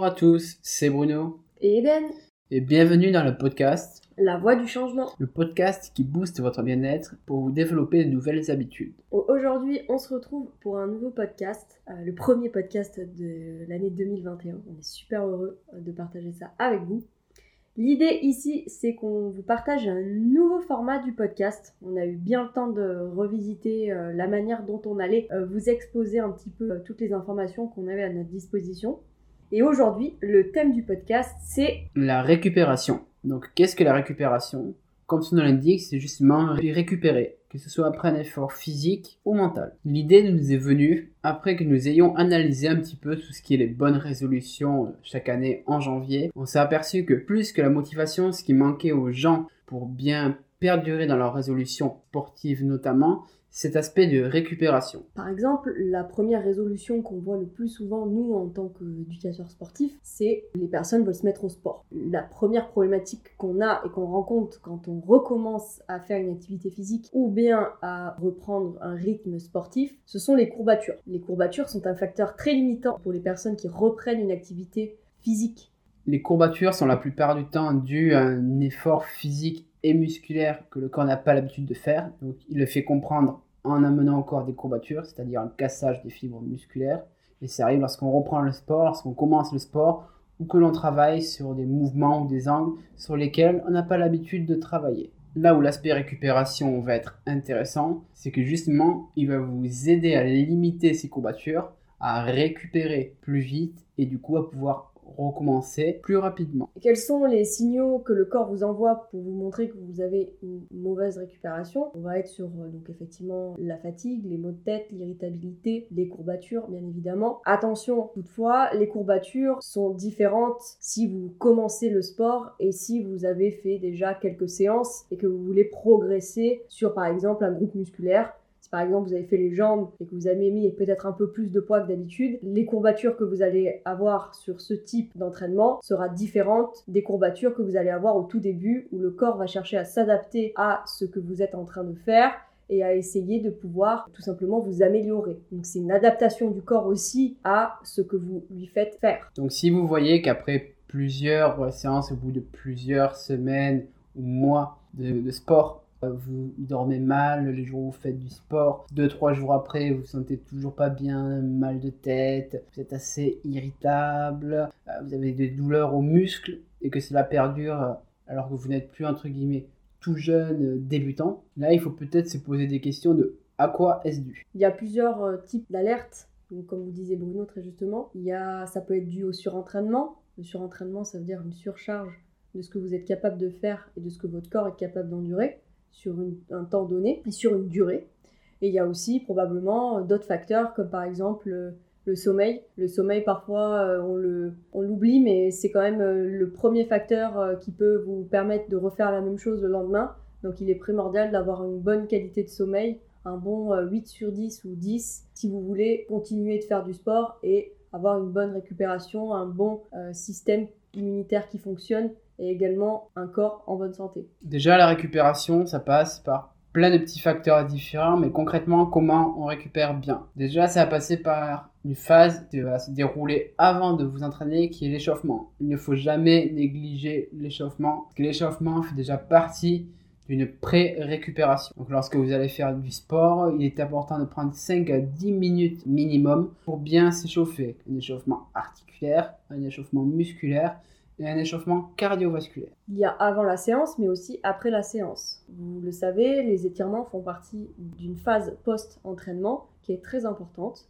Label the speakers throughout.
Speaker 1: Bonjour à tous, c'est Bruno.
Speaker 2: Et Eden,
Speaker 1: Et bienvenue dans le podcast,
Speaker 2: la voix du changement.
Speaker 1: le podcast qui booste votre bien-être pour vous développer de nouvelles habitudes.
Speaker 2: Aujourd'hui, on se retrouve pour un nouveau podcast, euh, le premier podcast de l'année 2021. On est super heureux euh, de partager ça avec vous. L'idée ici, c'est qu'on vous partage un nouveau format du podcast. On a eu bien le temps de revisiter euh, la manière dont on allait euh, vous exposer un petit peu toutes les informations qu'on avait à notre disposition. Et aujourd'hui, le thème du podcast, c'est
Speaker 1: La récupération. Donc, qu'est-ce que la récupération? Comme son nom l'indique, c'est justement ré- récupérer, que ce soit après un effort physique ou mental. L'idée nous est venue après que nous ayons analysé un petit peu tout ce qui est les bonnes résolutions euh, chaque année en janvier. On s'est aperçu que plus que la motivation, ce qui manquait aux gens pour bien perdurer dans leurs résolutions sportives notamment, cet aspect de récupération.
Speaker 2: Par exemple, la première résolution qu'on voit le plus souvent, nous, en tant qu'éducateurs sportifs, c'est les personnes veulent se mettre au sport. La première problématique qu'on a et qu'on rencontre quand on recommence à faire une activité physique ou bien à reprendre un rythme sportif, ce sont les courbatures. Les courbatures sont un facteur très limitant pour les personnes qui reprennent une activité physique.
Speaker 1: Les courbatures sont la plupart du temps dues à un effort physique et musculaire que le corps n'a pas l'habitude de faire. Donc il le fait comprendre en amenant corps des courbatures, c'est-à-dire un cassage des fibres musculaires. Et ça arrive lorsqu'on reprend le sport, lorsqu'on commence le sport, ou que l'on travaille sur des mouvements ou des angles sur lesquels on n'a pas l'habitude de travailler. Là où l'aspect récupération va être intéressant, c'est que justement, il va vous aider à limiter ces courbatures, à récupérer plus vite et du coup à pouvoir recommencer plus rapidement.
Speaker 2: Quels sont les signaux que le corps vous envoie pour vous montrer que vous avez une mauvaise récupération? On va être sur euh, donc effectivement la fatigue, les maux de tête, l'irritabilité, les courbatures bien évidemment. Attention toutefois, les courbatures sont différentes si vous commencez le sport et si vous avez fait déjà quelques séances et que vous voulez progresser sur par exemple un groupe musculaire par exemple vous avez fait les jambes et que vous avez mis peut-être un peu plus de poids que d'habitude, les courbatures que vous allez avoir sur ce type d'entraînement sera différente des courbatures que vous allez avoir au tout début où le corps va chercher à s'adapter à ce que vous êtes en train de faire et à essayer de pouvoir tout simplement vous améliorer. Donc c'est une adaptation du corps aussi à ce que vous lui faites faire.
Speaker 1: Donc si vous voyez qu'après plusieurs séances, au bout de plusieurs semaines ou mois de, de sport, vous dormez mal les jours où vous faites du sport, deux trois jours après vous vous sentez toujours pas bien, mal de tête, vous êtes assez irritable, euh, vous avez des douleurs aux muscles et que cela perdure euh, alors que vous n'êtes plus entre guillemets tout jeune euh, débutant, là il faut peut-être se poser des questions de à quoi est-ce dû?
Speaker 2: Il y a plusieurs euh, types d'alertes. Comme vous disait Bruno très justement, il y a, ça peut être dû au surentraînement. Le surentraînement, ça veut dire une surcharge de ce que vous êtes capable de faire et de ce que votre corps est capable d'endurer sur un temps donné et sur une durée. Et il y a aussi probablement euh, d'autres facteurs comme par exemple euh, le sommeil. Le sommeil parfois euh, on le on l'oublie mais c'est quand même le premier facteur qui peut vous permettre de refaire la même chose le lendemain. Donc il est primordial d'avoir une bonne qualité de sommeil, un bon euh, 8 sur 10 ou 10 si vous voulez continuer de faire du sport et avoir une bonne récupération, un bon système immunitaire qui fonctionne et également un corps en bonne santé.
Speaker 1: Déjà, la récupération, ça passe par plein de petits facteurs différents, mais concrètement, comment on récupère bien Déjà, ça va passer par une phase qui va se dérouler avant de vous entraîner, qui est l'échauffement. Il ne faut jamais négliger l'échauffement, parce que l'échauffement fait déjà partie d'une pré-récupération. Donc lorsque vous allez faire du sport, il est important de prendre 5 à 10 minutes minimum pour bien s'échauffer. Un échauffement articulaire, un échauffement musculaire un échauffement cardiovasculaire.
Speaker 2: Il y a avant la séance, mais aussi après la séance. Vous le savez, les étirements font partie d'une phase post-entraînement qui est très importante.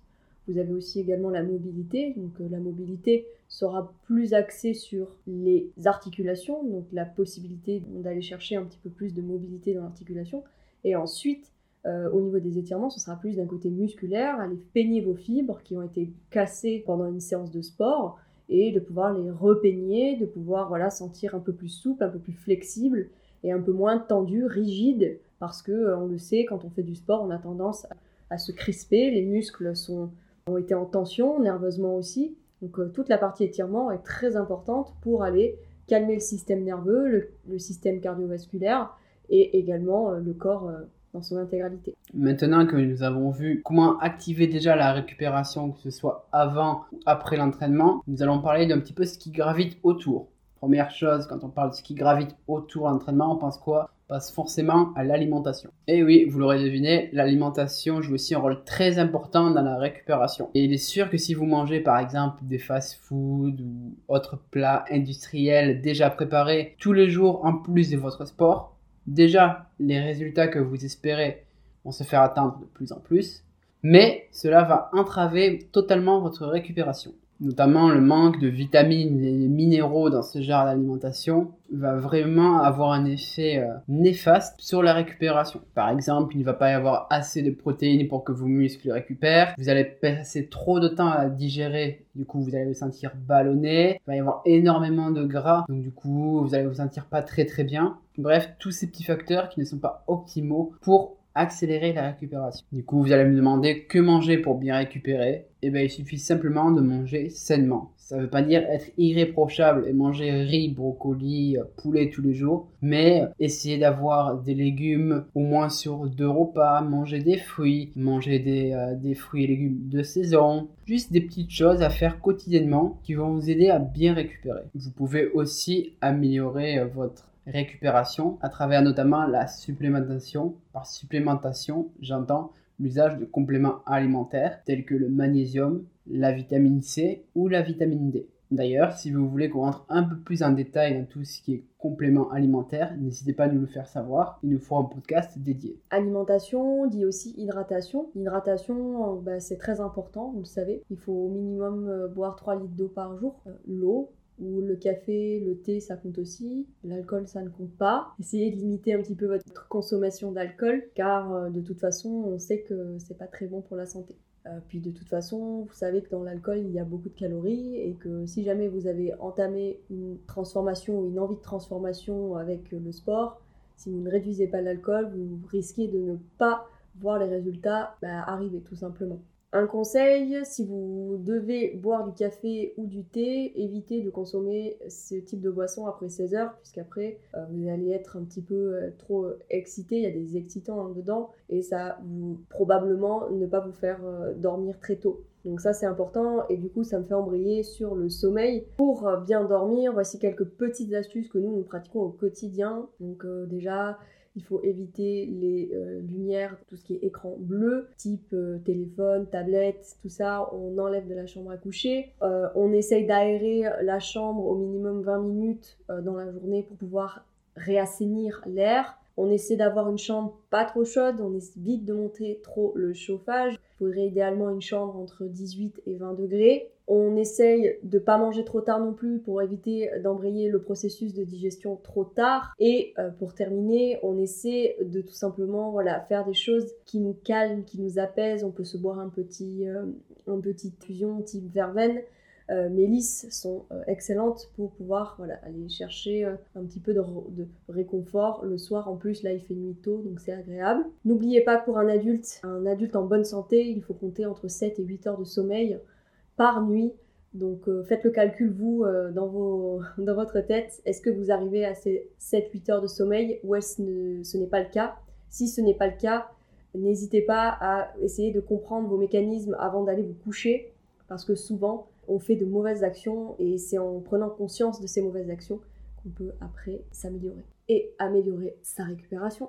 Speaker 2: Vous avez aussi également la mobilité. Donc euh, la mobilité sera plus axée sur les articulations, donc la possibilité d'aller chercher un petit peu plus de mobilité dans l'articulation. Et ensuite, euh, au niveau des étirements, ce sera plus d'un côté musculaire, aller peigner vos fibres qui ont été cassées pendant une séance de sport et de pouvoir les repeigner, de pouvoir voilà sentir un peu plus souple, un peu plus flexible et un peu moins tendu, rigide, parce que euh, on le sait, quand on fait du sport, on a tendance à, se crisper, les muscles sont, ont été en tension, nerveusement aussi. Donc euh, toute la partie étirement est très importante pour aller calmer le système nerveux, le, système cardiovasculaire et également euh, le corps dans son intégralité.
Speaker 1: Maintenant que nous avons vu comment activer déjà la récupération, que ce soit avant ou après l'entraînement, nous allons parler d'un petit peu ce qui gravite autour. Première chose, quand on parle de ce qui gravite autour de l'entraînement, on pense quoi? On pense forcément à l'alimentation. Et oui, vous l'aurez deviné, l'alimentation joue aussi un rôle très important dans la récupération. Et il est sûr que si vous mangez par exemple des fast-foods ou autres plats industriels déjà préparés tous les jours en plus de votre sport, déjà les résultats que vous espérez vont se faire attendre de plus en plus, mais cela va entraver totalement votre récupération notamment le manque de vitamines et minéraux dans ce genre d'alimentation, va vraiment avoir un effet euh, néfaste sur la récupération. Par exemple, il ne va pas y avoir assez de protéines pour que vos muscles récupèrent. Vous allez passer trop de temps à digérer, du coup vous allez vous sentir ballonné. Il va y avoir énormément de gras, donc du coup vous allez vous sentir pas très très bien. Bref, tous ces petits facteurs qui ne sont pas optimaux pour accélérer la récupération. Du coup, vous allez me demander que manger pour bien récupérer. Eh bien, il suffit simplement de manger sainement. Ça ne veut pas dire être irréprochable et manger riz, brocoli, poulet tous les jours, mais essayer d'avoir des légumes au moins sur deux repas, manger des fruits, manger des, euh, des fruits et légumes de saison, juste des petites choses à faire quotidiennement qui vont vous aider à bien récupérer. Vous pouvez aussi améliorer euh, votre récupération à travers notamment la supplémentation. Par supplémentation, j'entends l'usage de compléments alimentaires tels que le magnésium, la vitamine C ou la vitamine D. D'ailleurs, si vous voulez qu'on rentre un peu plus en détail dans tout ce qui est compléments alimentaires, n'hésitez pas à nous le faire savoir. Il nous faut un podcast dédié.
Speaker 2: Alimentation dit aussi hydratation. L'hydratation, bah, c'est très important, vous le savez. Il faut au minimum euh, boire 3 litres d'eau par jour. Euh, l'eau, ou le café, le thé, ça compte aussi. L'alcool, ça ne compte pas. Essayez de limiter un petit peu votre consommation d'alcool, car euh, de toute façon, on sait que c'est pas très bon pour la santé. Euh, puis de toute façon, vous savez que dans l'alcool, il y a beaucoup de calories et que si jamais vous avez entamé une transformation ou une envie de transformation avec le sport, si vous ne réduisez pas l'alcool, vous risquez de ne pas voir les résultats bah, arriver tout simplement. Un conseil, si vous devez boire du café ou du thé, évitez de consommer ce type de boisson après 16 heures, puisqu'après euh, vous allez être un petit peu euh, trop excité, il y a des excitants dedans, et ça vous probablement ne pas vous faire euh, dormir très tôt. Donc ça c'est important et du coup ça me fait embrayer sur le sommeil. Pour bien dormir, voici quelques petites astuces que nous nous pratiquons au quotidien. Donc déjà il faut éviter les euh, lumières, tout ce qui est écran bleu, type euh, téléphone, tablette, tout ça, on enlève de la chambre à coucher. Euh, on essaye d'aérer la chambre au minimum 20 minutes dans la journée pour pouvoir réassainir l'air. On essaie d'avoir une chambre pas trop chaude, on évite de monter trop le chauffage. Faudrait idéalement une chambre entre 18 et 20 degrés. On essaye de pas manger trop tard non plus pour éviter d'embrayer le processus de digestion trop tard. Et euh, pour terminer, on essaie de tout simplement faire des choses qui nous calment, qui nous apaisent. On peut se boire un petit, euh, une petite fusion type verveine. Euh, Mélis sont excellentes pour pouvoir aller chercher un petit peu de, réconfort le soir. En plus, là, il fait nuit tôt, donc c'est agréable. N'oubliez pas, pour un adulte, un adulte en bonne santé, il faut compter entre 7 et 8 heures de sommeil par nuit. Donc euh, faites le calcul, vous, euh, dans votre tête. Est-ce que vous arrivez à ces 7-8 heures de sommeil ou est-ce que ce n'est pas le cas? Si ce n'est pas le cas, n'hésitez pas à essayer de comprendre vos mécanismes avant d'aller vous coucher. Parce que souvent, on fait de mauvaises actions et c'est en prenant conscience de ces mauvaises actions qu'on peut après s'améliorer. Et améliorer sa récupération.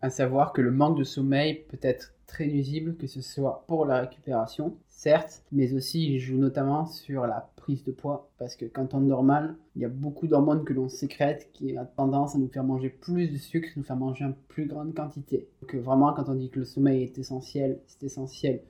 Speaker 1: À savoir que le manque de sommeil peut être très nuisible, que ce soit pour la récupération, certes, mais aussi il joue notamment sur la prise de poids, parce que quand on dort mal, il y a beaucoup d'hormones que l'on sécrète qui a tendance à nous faire manger plus de sucre, nous faire manger en plus grande quantité. Donc vraiment, quand on dit que le sommeil est essentiel, c'est essentiel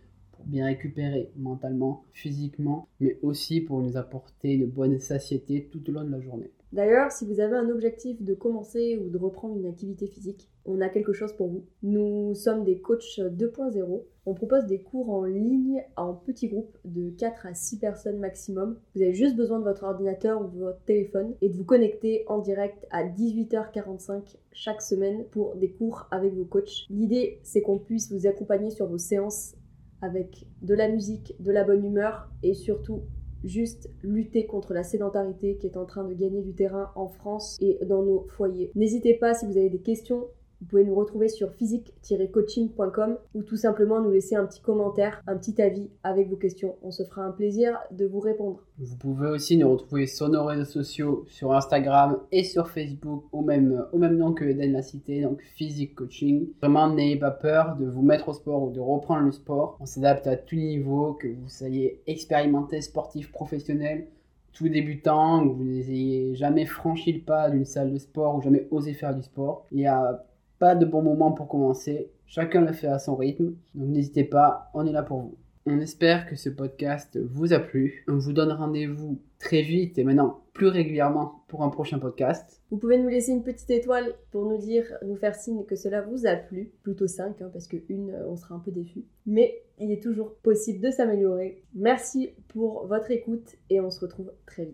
Speaker 1: bien récupérer mentalement, physiquement, mais aussi pour nous apporter une bonne satiété tout au long de la journée.
Speaker 2: D'ailleurs, si vous avez un objectif de commencer ou de reprendre une activité physique, on a quelque chose pour vous. Nous sommes des coachs 2.0. On propose des cours en ligne en petits groupes de 4 à 6 personnes maximum. Vous avez juste besoin de votre ordinateur ou de votre téléphone et de vous connecter en direct à 18h45 chaque semaine pour des cours avec vos coachs. L'idée, c'est qu'on puisse vous accompagner sur vos séances avec de la musique, de la bonne humeur et surtout juste lutter contre la sédentarité qui est en train de gagner du terrain en France et dans nos foyers. N'hésitez pas si vous avez des questions, Vous pouvez nous retrouver sur physique-coaching.com ou tout simplement nous laisser un petit commentaire, un petit avis avec vos questions. On se fera un plaisir de vous répondre.
Speaker 1: Vous pouvez aussi nous retrouver sur nos réseaux sociaux, sur Instagram et sur Facebook au même, au même nom que Eden l'a cité, donc Physique Coaching. Vraiment, n'ayez pas peur de vous mettre au sport ou de reprendre le sport. On s'adapte à tout niveau, que vous soyez expérimenté, sportif, professionnel tout débutant, que vous n'ayez jamais franchi le pas d'une salle de sport ou jamais osé faire du sport. Il n'y a de bon moment pour commencer. Chacun le fait à son rythme. Donc n'hésitez pas, on est là pour vous. On espère que ce podcast vous a plu. On vous donne rendez-vous très vite et maintenant plus régulièrement pour un prochain podcast.
Speaker 2: Vous pouvez nous laisser une petite étoile pour nous dire, nous faire signe que cela vous a plu. Plutôt 5, hein, parce que une, on sera un peu déçu. Mais il est toujours possible de s'améliorer. Merci pour votre écoute et on se retrouve très vite.